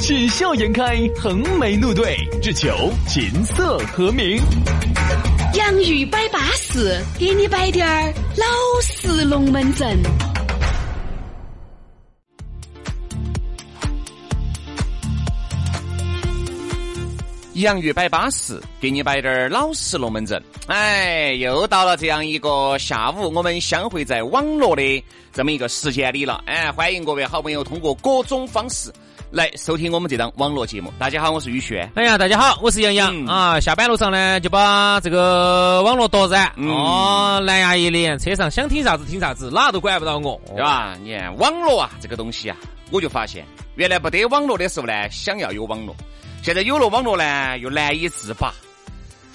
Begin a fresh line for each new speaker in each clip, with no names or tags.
喜笑颜开，横眉怒对，只求琴瑟和鸣。
洋芋摆巴士，给你摆点儿老式龙门阵。
洋芋摆巴适，给你摆点儿老实龙门阵。哎，又到了这样一个下午，我们相会在网络的这么一个时间里了。哎，欢迎各位好朋友通过各种方式。来收听我们这档网络节目。大家好，我是宇轩。
哎呀，大家好，我是杨洋啊。下班路上呢，就把这个网络夺燃，哦，蓝牙一连，车上想听啥子听啥子，哪都管不到我，
对吧？你看网络啊，这个东西啊，我就发现，原来不得网络的时候呢，想要有网络；现在有了网络呢，又难以自拔。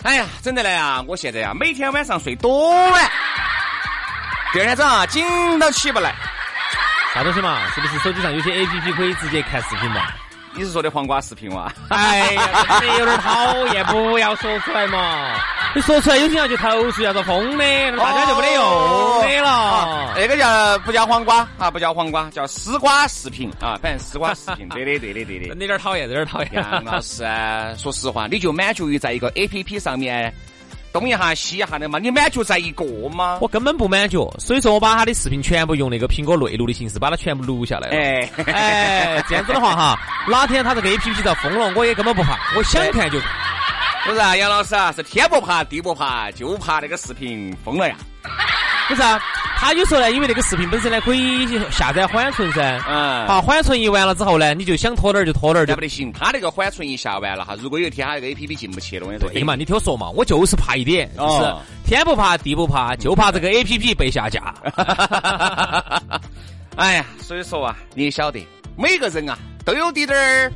哎呀，整的来啊，我现在啊，每天晚上睡多晚，第二天早上紧都起不来。
啥东西嘛？是不是手机上有些 A P P 可以直接看视频嘛？
你是说的黄瓜视频哇？
哎呀，有点讨厌，不要说出来嘛！你说出来有些人就投诉，要做疯的，大家就没得用的了。
那个叫不叫黄瓜啊？不叫黄瓜，叫丝瓜视频啊！反正丝瓜视频，对的，对的，对的。
真的有点讨厌，有点讨厌。
杨老师，说实话，你就满足于在一个 A P P 上面。东一下西一下的嘛，你满足在一个吗？
我根本不满足，所以说我把他的视频全部用那个苹果内录的形式把它全部录下来了。哎哎，这样子的话哈，哪天他这个 A P P 遭封了，我也根本不怕，我想看就看。
不是啊，杨老师啊，是天不怕地不怕，就怕那个视频封了呀。
不是啊。他有时候呢，因为那个视频本身呢可以下载缓存噻，嗯，好，缓存一完了之后呢，你就想拖点儿就拖点儿，就
不得行。他那个缓存一下完了哈，如果有一天他那个 A P P 进不去了，我跟你说，
对嘛，你听我说嘛，我就是怕一点，就是天不怕地不怕，就怕这个 A P P 被下架。
哎呀，所以说啊，你也晓得，每个人啊都有点点儿。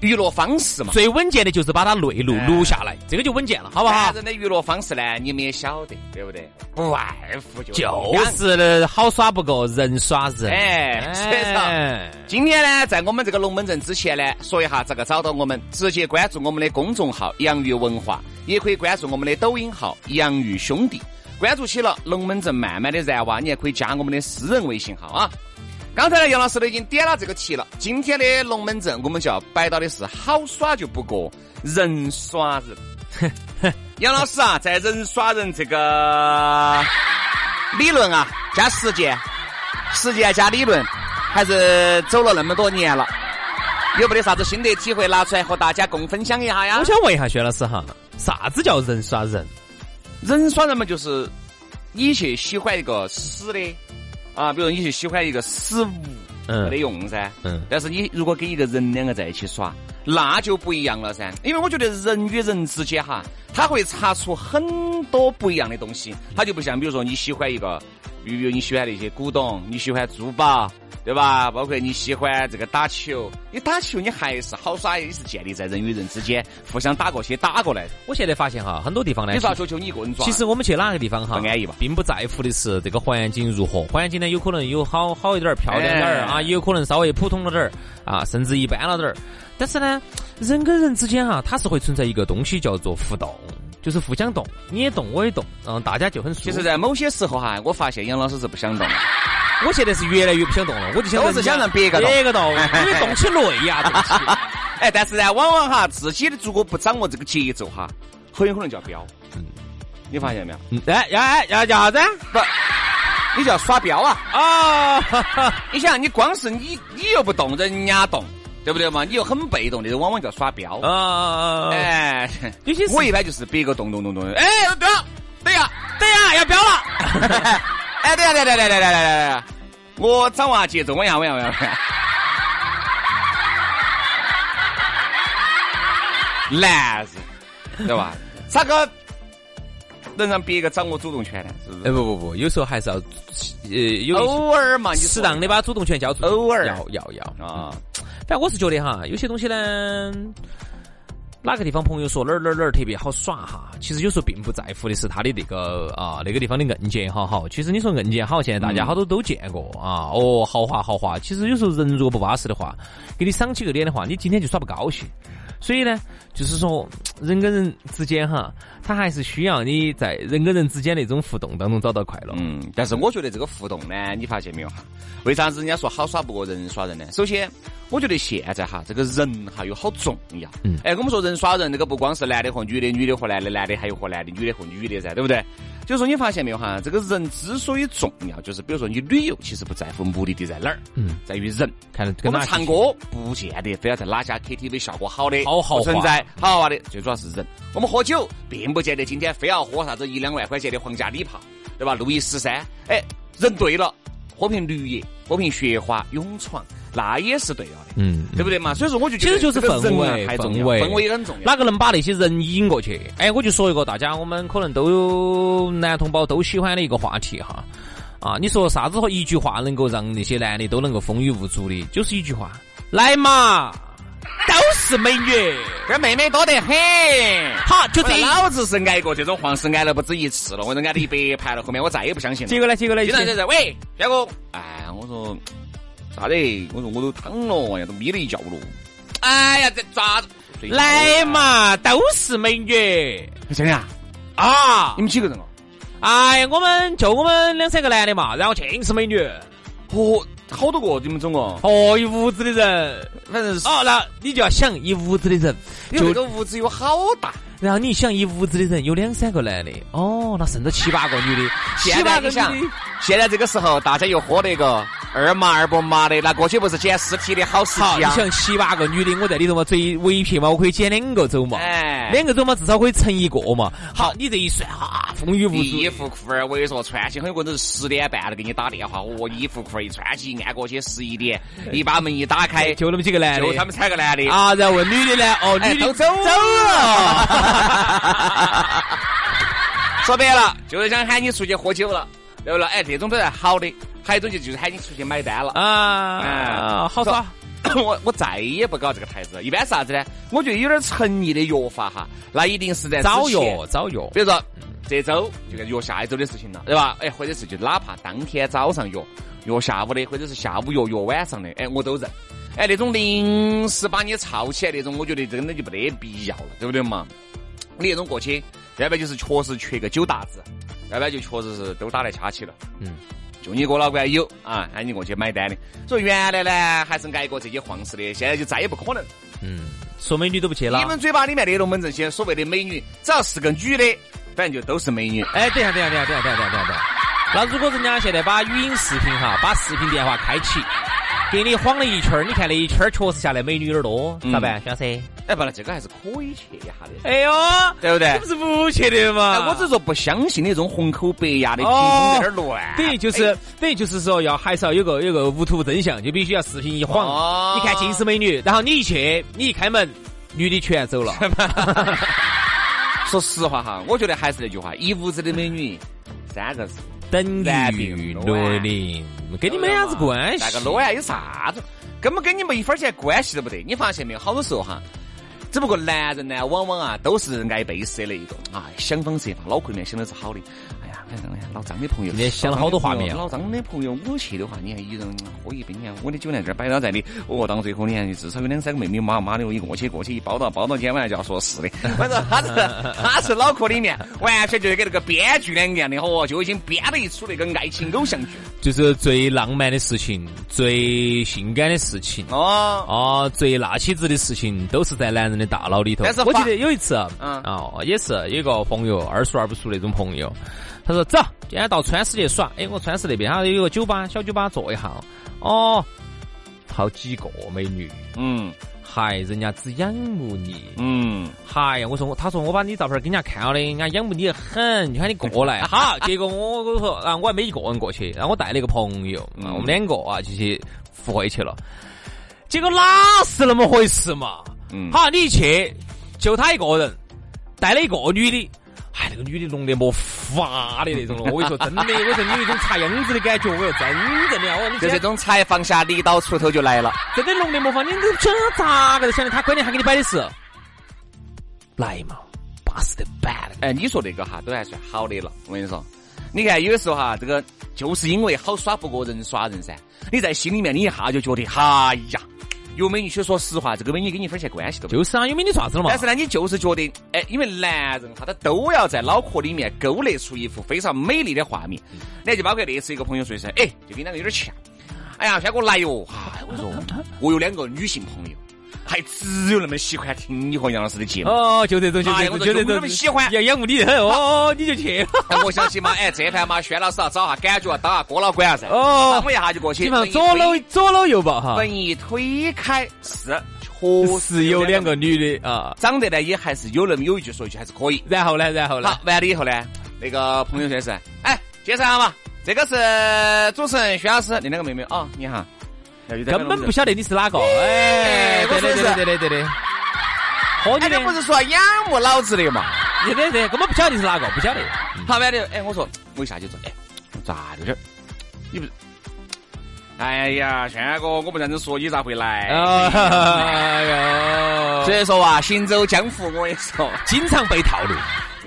娱乐方式嘛，
最稳健的就是把它内录录下来，这个就稳健了，好不好？
人的娱乐方式呢，你们也晓得，对不对？不外乎就
就是好耍不过人耍人。
哎，所以说，今天呢，在我们这个龙门阵之前呢，说一下这个找到我们，直接关注我们的公众号“洋芋文化”，也可以关注我们的抖音号“洋芋兄弟”。关注起了，龙门阵慢慢的燃哇，你还可以加我们的私人微信号啊。刚才呢，杨老师都已经点了这个题了。今天的龙门阵，我们就要摆到的是好耍就不过人耍人。杨老师啊，在人耍人这个 理论啊加实践，实践加理论，还是走了那么多年了，有没得啥子心得体会拿出来和大家共分享一下呀？
我想问一下薛老师哈，啥子叫人耍人？
人耍人嘛，就是你去喜欢一个死的。啊，比如你就喜欢一个死物，嗯，没得用噻，嗯，但是你如果跟一个人两个在一起耍，那就不一样了噻。因为我觉得人与人之间哈，他会擦出很多不一样的东西，他就不像比如说你喜欢一个，比如你喜欢那些古董，你喜欢珠宝。对吧？包括你喜欢这个打球，你打球你还是好耍，也是建立在人与人之间互相打过去打过来。
我现在发现哈，很多地方呢，
你耍球就你一个人抓。
其实我们去哪个地方哈，
不安逸吧，
并不在乎的是这个环境如何。环境呢，有可能有好好一点儿、漂亮点儿啊，也有可能稍微普通了点儿啊，甚至一般了点儿。但是呢，人跟人之间哈，它是会存在一个东西叫做互动，就是互相动，你也动，我也动，嗯，大家就很舒服。
其实，在某些时候哈，我发现杨老师是不想动。
我现在是越来越不想动了，我就想
我是想让别个
别个动，因为动起累呀，动起。
哎，但是呢，往往哈自己的如果不掌握这个节奏哈，很有可能就要飙。嗯，你发现没有？
嗯，哎，要哎要叫啥子？
不，你叫耍飙啊！啊，你想，你光是你你又不动，人家动，对不对嘛？你又很被动，那种往往叫耍飙。啊，哎，有些我一般就是别个动动动动，哎，对了，等下等下要飙了。哎，对呀，对对对对对对对我掌握节奏，我要我要我要。男人，对吧？咋个能让别个掌握主动权呢？是不是？
哎，不不不，有时候还是要呃，有
偶尔嘛，
适当的把主动权交出。
偶尔
要要要啊！反正我是觉得哈，有些东西呢，哪个地方朋友说哪儿哪儿哪儿特别好耍哈，其实有时候并不在乎的是他的那个啊那个地方的硬件好好。其实你说硬件好，现在大家好多都见过啊，哦豪华豪华。其实有时候人如果不巴适的话，给你赏起个脸的话，你今天就耍不高兴。所以呢，就是说人跟人之间哈，他还是需要你在人跟人之间那种互动当中找到快乐。
嗯，但是我觉得这个互动呢，你发现没有哈？为啥子人家说好耍不过人耍人呢？首先，我觉得现在哈，这个人哈又好重要。嗯。哎，我们说人耍人，那个不光是男的和女的，女的和男的，男的还有和男的，女的和女的噻，对不对？就是说，你发现没有哈？这个人之所以重要，就是比如说你旅游，其实不在乎目的地在哪儿，嗯，在于人。
看，
我们唱歌不见得非要在哪家 KTV 效果好的，
好豪华，
存在好豪华的，最主要是人。我们喝酒，并不见得今天非要喝啥子一两万块钱的皇家礼炮，对吧？路易十三，哎，人对了，喝瓶绿叶，喝瓶雪花，勇闯。那也是对了的，嗯，对不对嘛？所以说，我就
其实就是氛围，
氛围，氛围也很重要。
哪个能把那些人引过去？哎，我就说一个大家我们可能都有男同胞都喜欢的一个话题哈。啊，你说啥子和一句话能够让那些男的都能够风雨无阻的？就是一句话，来嘛，都是美女，
这妹妹多得很。
好，就这
老子是挨过这种黄是挨了不止一次了，我都挨了一百盘了，后面我再也不相信了。
结果呢？结果呢？
喂，彪哥，哎，我说。啥子？我说我都躺了，哎呀，都眯了一觉了。
哎呀，这咋？来嘛，都是美女。
真的啊？
啊！
你们几个人哦？
哎呀，我们就我们两三个男的嘛，然后尽是美女。
哦，好多个你们总共？
哦，一屋子的人，
反正是。
哦，那你就要想一屋子的人，
就这个屋子有好大。
然后你想一屋子的人有两三个男的，哦，那剩着七八个女的，
七八个女的。现在这个时候，大家又喝那个。二麻二不麻的，那过去不是捡尸体的好时机
啊！你想七八个女的，我在里头嘛，最围片嘛，我可以捡两个走嘛，哎，两个走嘛，至少可以成一个嘛。好，你这一算哈，风雨无阻。
衣服裤儿，我跟你说，穿起很有可能是十点半了给你打电话，我，衣服裤儿一穿起，按过去十一点，一把门一打开，
就那么几个男的，
就他们三个男的
啊。然后问女的呢，哦，女的
都走
走了。
说白了，就是想喊你出去喝酒了，对不对？哎，这种都是好的。还有一种就就是喊你出去买单了
啊，好耍。
我我再也不搞这个台子了。一般是啥子呢？我觉得有点诚意的约法哈，那一定是在
早约早约。
比如说这周就该约下一周的事情了，对吧？哎，或者是就哪怕当天早上约，约下午的，或者是下午约约晚上的，哎，我都认。哎，那种临时把你吵起来那种，我觉得真的就没得必要了，对不对嘛？你那种过去，要不然就是确实缺个酒搭子，要不然就确实是都打来掐起了。嗯。就你哥老倌有啊，喊你过去买单的。所以原来呢还是挨过这些黄事的，现在就再也不可能。
嗯，说美女都不去了。
你们嘴巴里面的龙门阵些所谓的美女，只要是个女的，反正就都是美女。
哎，等下等下等下等下等下等下。那如果人家现在把语音视频哈，把视频电话开启。给你晃了一圈儿，你看那一圈儿确实下来美女有点多，咋办，小噻？
哎，不了，这个还是可以去一下的。
哎呦，
对不对？
这不是不去的嘛？
我只是说不相信那种红口白牙的，凭空在那儿乱。
等于就是等于就是说要还是要有个有个无图真相，就必须要视频一晃，你看尽是美女，然后你一去，你一开门，女的全走了。
说实话哈，我觉得还是那句话，一屋子的美女，三个字。
等于六零，跟你没啥子关系。
那个罗呀，有啥子？根本跟你没一分钱关系都不得。你发现没有？好多时候哈，只不过男人呢，往往啊都是爱被色的一种啊，想方设法，脑壳里面想的是好的。哎呀老张的朋友，
你想了好多画面。
老张的朋友，我去的话，你看一人喝一杯，你看我的酒量这儿摆到在的，哦，到最后你看至少有两三个妹妹妈妈的，我一过去过去一包到包到，今天晚上就要说是的。反正他是他是脑壳里面完全就是跟那个编剧两个样的，哦，就已经编了一出那个爱情偶像剧，
就是最浪漫的事情，最性感的事情，哦哦，最辣起子的事情，都是在男人的大脑里头。
但是
我记得有一次，嗯，哦，也是有个朋友二叔二不熟那种朋友。他说：“走，今天到川师去耍。哎，我川师那边他有个酒吧，小酒吧坐一下。哦，好几个美女。嗯，嗨，人家只仰慕你。嗯，嗨呀，我说我，他说我把你照片给人家看了的，人家仰慕你很，就喊你过来。好，结果我我说啊，我还没一个人过去，然后我带了一个朋友，我们两个啊就去赴会去了。结果哪是那么回事嘛？嗯，好，你一去就他一个 人，带了一个女的。”哎，那个女的浓得没法的那种了，我跟你说真的，我说你有一种插秧子的感觉，我说真正的，我说你
就这种才放下力道，锄头就来了，
真的浓得没法，你这这咋个想的？他关键还给你摆的是来嘛，巴适的板了。
哎，你说那个哈，都还算好的了。我跟你说，你看有的时候哈，这个就是因为好耍不过人耍人噻。你在心里面，你一下就觉得，哎呀，有美女。其实说实话，这个美女跟你一分钱关系都没
有。就是啊，有美女啥子了嘛？
但是呢，你就是觉得，哎，因为男人哈，他都要在脑壳里面勾勒出一幅非常美丽的画面。那就包括那次一个朋友说是，哎，就跟你两个有点像。哎呀，轩哥来哟！嗨，我说 我有两个女性朋友。还只有那么喜欢听你和杨老师的节目
哦，就这种，就这种，就
这种喜欢，
要仰慕你很哦，你就去。
我想起嘛，哎，这盘嘛，轩老师要找下感觉，当下哥老倌啊噻。哦，我一下就过去。
基本上左搂左搂右抱哈。
门一推开，是确
实有两个女的啊，
长得呢也还是有那么有一句说一句还是可以。
然后呢，然后呢？
好，完了以后呢，那个朋友说是，哎，介绍下嘛，这个是主持人薛老师，那两个妹妹啊，你好。
根本不晓得你是哪个，哎，对对对对对对对，
喝你的不是说仰慕老子的嘛？
对对对，根本不晓得你是哪个，不晓得。
好完的，哎，我说我一下就说，哎，咋的这？你不是？哎呀，轩哥，我不这样子说，你咋会来？哎呦，所以说啊，行走江湖，我跟你说，
经常被套路。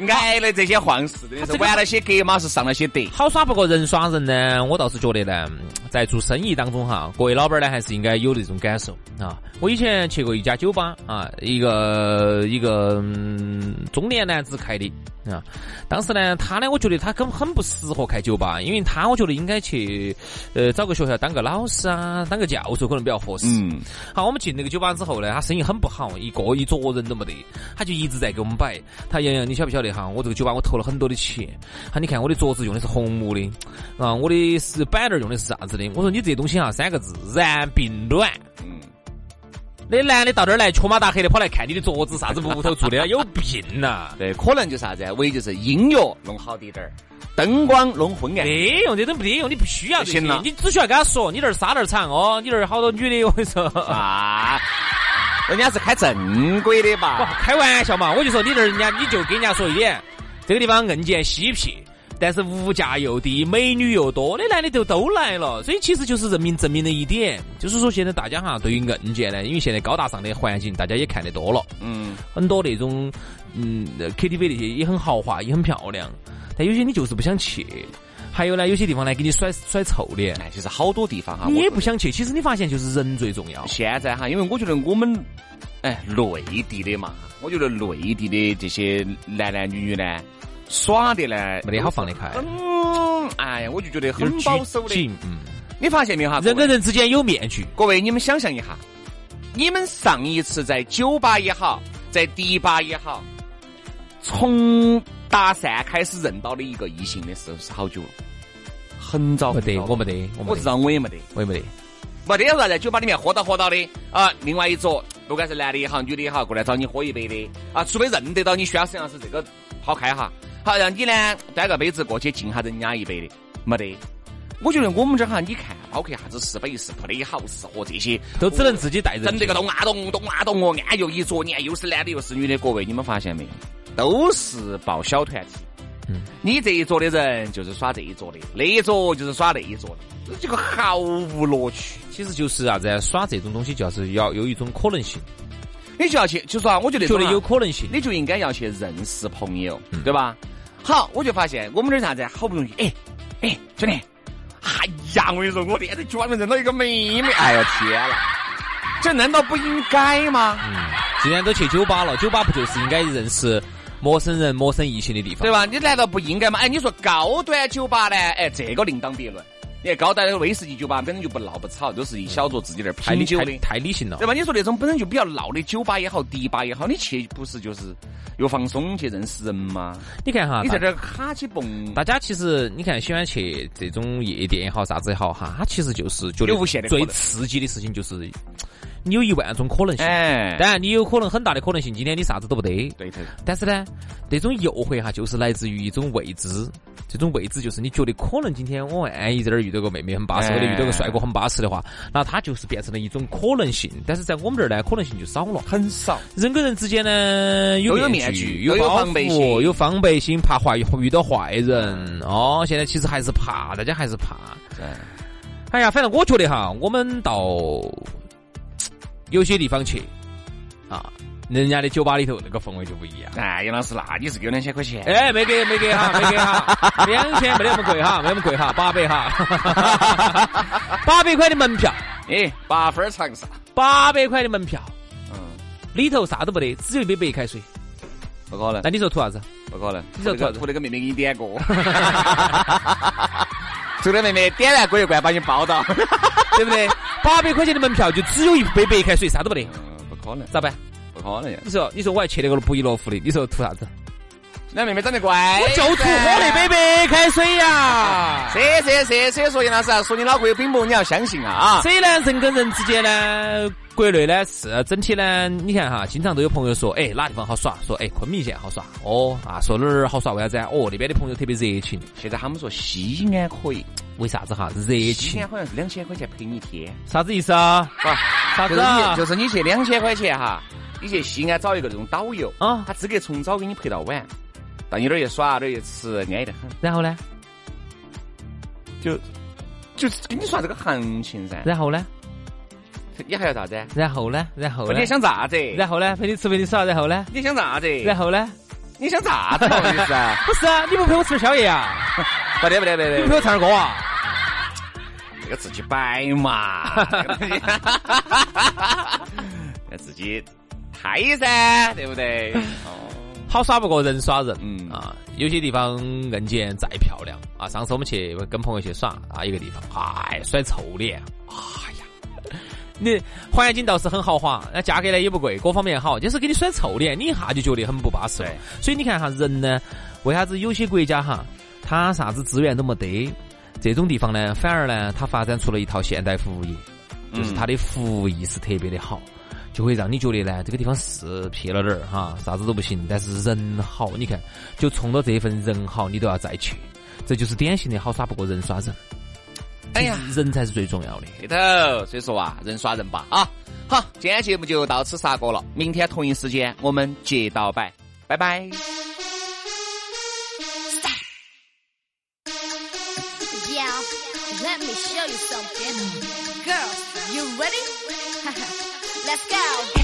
挨了这些晃事，真的是玩了些格嘛，是上了些德。
好耍不过人耍人呢，我倒是觉得呢，在做生意当中哈，各位老板呢还是应该有这种感受啊。我以前去过一家酒吧啊，一个一个嗯中年男子开的。啊，当时呢，他呢，我觉得他根本很不适合开酒吧，因为他我觉得应该去，呃，找个学校当个老师啊，当个教授可能比较合适。嗯。好，我们进那个酒吧之后呢，他生意很不好，一个一桌人都没得，他就一直在给我们摆。他洋洋，你晓不晓得哈？我这个酒吧我投了很多的钱。哈，你看我的桌子用的是红木的，啊，我的是板凳用的是啥子的？我说你这东西哈，三个字，燃并卵。嗯。那男的到这儿来，缺马大黑的跑来看你的桌子，啥子木头做的，有病呐！
对，可能就啥子，唯一就是音乐弄好滴点儿，灯光弄昏暗。
没用，这都没得用，你不需要就行了。你只需要跟他说，你这儿沙儿长哦，你这儿好多女的，我跟你说
啊，人家是开正规的吧？
开玩笑嘛，我就说你这儿人家，你就跟人家说一点，这个地方硬件稀撇。但是物价又低，美女又多，那男的就都来了，所以其实就是人民证明了一点，就是说现在大家哈对于硬件呢，因为现在高大上的环境大家也看得多了，嗯，很多那种嗯 KTV 那些也很豪华，也很漂亮，但有些你就是不想去，还有呢，有些地方呢给你甩甩臭脸，哎
其实好多地方哈，
你也不想去，其实你发现就是人最重要。
现在哈，因为我觉得我们哎内地的嘛，我觉得内地的这些男男女女呢。耍的呢，
没得好放得开。
嗯，哎呀，我就觉得很保守的。嗯，你发现没有哈？
人跟人之间有面具。
各位，你们想象一下，你们上一次在酒吧也好，在迪吧也好，从搭讪开始认到的一个异性的时候是好久了？很早。
没得，我没得，
我知道我也没得，
我也没得。
没得啥在酒吧里面喝到喝到的啊！另外一桌，不管是男的也好，女的也好，过来找你喝一杯的啊，除非认得到你，需要实际上是这个好开哈。好，让你呢端个杯子过去敬下人家一杯的，没得。我觉得我们这儿哈，你看，包括啥子四北四铺的好是和这些，
都只能自己带人。
整这个咚啊咚咚啊咚哦，按又一桌，你看又是男的又是女的，各位你们发现没有？都是报小团体。嗯。你这一桌的人就是耍这一桌的，那一桌就是耍那一桌的，这个毫无乐趣。
其实就是啥子？耍这种东西就是要有一种可能性。
你就要去，就说啊，我觉得
觉得有可能性，
你就应该要去认识朋友，对吧？好，我就发现我们这啥子，好不容易，哎，哎，兄弟，哎呀，我跟你说，我连在酒吧里面认到一个妹妹，哎呀天呐，这难道不应该吗？嗯，
既然都去酒吧了，酒吧不就是应该认识陌生人、陌生异性的地方，
对吧？你难道不应该吗？哎，你说高端酒吧呢？哎，这个另当别论。你看高端的威士忌酒吧本身就不闹不吵，都是一小桌自己那儿品酒的，
太理性了，
对吧？你说那种本身就比较闹的酒吧也好，迪吧也好，你去不是就是又放松去认识人吗？
你看哈，
你在这儿卡起蹦，
大家其实你看喜欢去这种夜店也好，啥子也好哈，他其实就是觉得最刺激的事情就是。你有一万种可能性，哎，当然你有可能很大的可能性，今天你啥子都不得，
对头。
但是呢，这种诱惑哈，就是来自于一种未知，这种未知就是你觉得可能今天我万一在这儿遇到个妹妹很巴适，或者遇到个帅哥很巴适的话，那他就是变成了一种可能性。但是在我们这儿呢，可能性就少了，
很少。
人跟人之间呢，
有
面
具，有防备心，
有防备心，怕坏遇到坏人。哦，现在其实还是怕，大家还是怕。对。哎呀，反正我觉得哈，我们到。有些地方去，啊，人家的酒吧里头那个氛围就不一样。
哎，杨老师，那你是给我两千块钱？
哎，没给，没给哈，没给哈，两千没得那么贵哈，没那么贵哈，八百哈，八百块的门票，
哎，八分长沙，
八百块的门票，
嗯，
里头啥都不得，只有一杯白开水。
不可能
那，你说图啥子？
不可能，
你说
图图那个妹妹给你点歌，图那妹妹点燃过一关把你包到，
对不对？八百块钱的门票就只有一杯白开水，啥都不得，
嗯，不可能，
咋办？
不可能呀！
你说，你说我还去那个不亦乐乎的，你说图啥子？
那妹妹长得乖，
我就图喝那杯白开水呀！
是是是，所以说杨老师啊，说你脑壳有冰雹，你要相信啊啊！
所以呢，人跟人之间呢，国内呢是整体呢，你看哈，经常都有朋友说，哎，哪地方好耍？说哎，昆明县好耍。哦啊，说哪儿好耍？为啥子啊？哦，那边的朋友特别热情。
现在他们说西安可以，
为啥子哈？热
西
情
安。好像是两千块钱陪你一天，
啥子意思啊？啊啥
就是
子啊
你？就是你去两千块钱哈，你去西安找一个这种导游
啊
他资格从早给你陪到晚，到你那儿一耍，那儿一吃，安逸得很，
然后呢？
就就是跟你说这个行情噻。
然后呢？
你还要啥子？
然后呢？然后呢
你？想咋子？
然后呢？陪你吃陪你耍，然后呢？
你想咋子？
然后呢？
你想咋子？不好意思啊，
不是啊，你不陪我吃点宵夜啊？
不得不得不得，
你不陪我唱点歌啊？
这个自己摆嘛，要自己嗨噻，对不对？哦，
好耍不过人耍人，
嗯
啊，有些地方硬件再漂亮啊，上次我们去跟朋友去耍啊，一个地方，哎，甩臭脸，哎呀，你环境倒是很豪华，那价格呢也不贵，各方面好，就是给你甩臭脸，你一下就觉得很不巴适。所以你看哈，人呢，为啥子有些国家哈，他啥子资源都没得，这种地方呢，反而呢，它发展出了一套现代服务业，就是它的服务意识特别的好。就会让你觉得呢，这个地方是撇了点儿哈，啥子都不行，但是人好，你看，就冲着这份人好，你都要再去，这就是典型的好耍不过人耍人。
哎呀
人才是最重要的。
对头，所以说啊，人耍人吧啊。好，今天节目就到此杀过了，明天同一时间我们接到摆，拜拜。
Yeah, let me show you something. Girls, you ready? Let's go.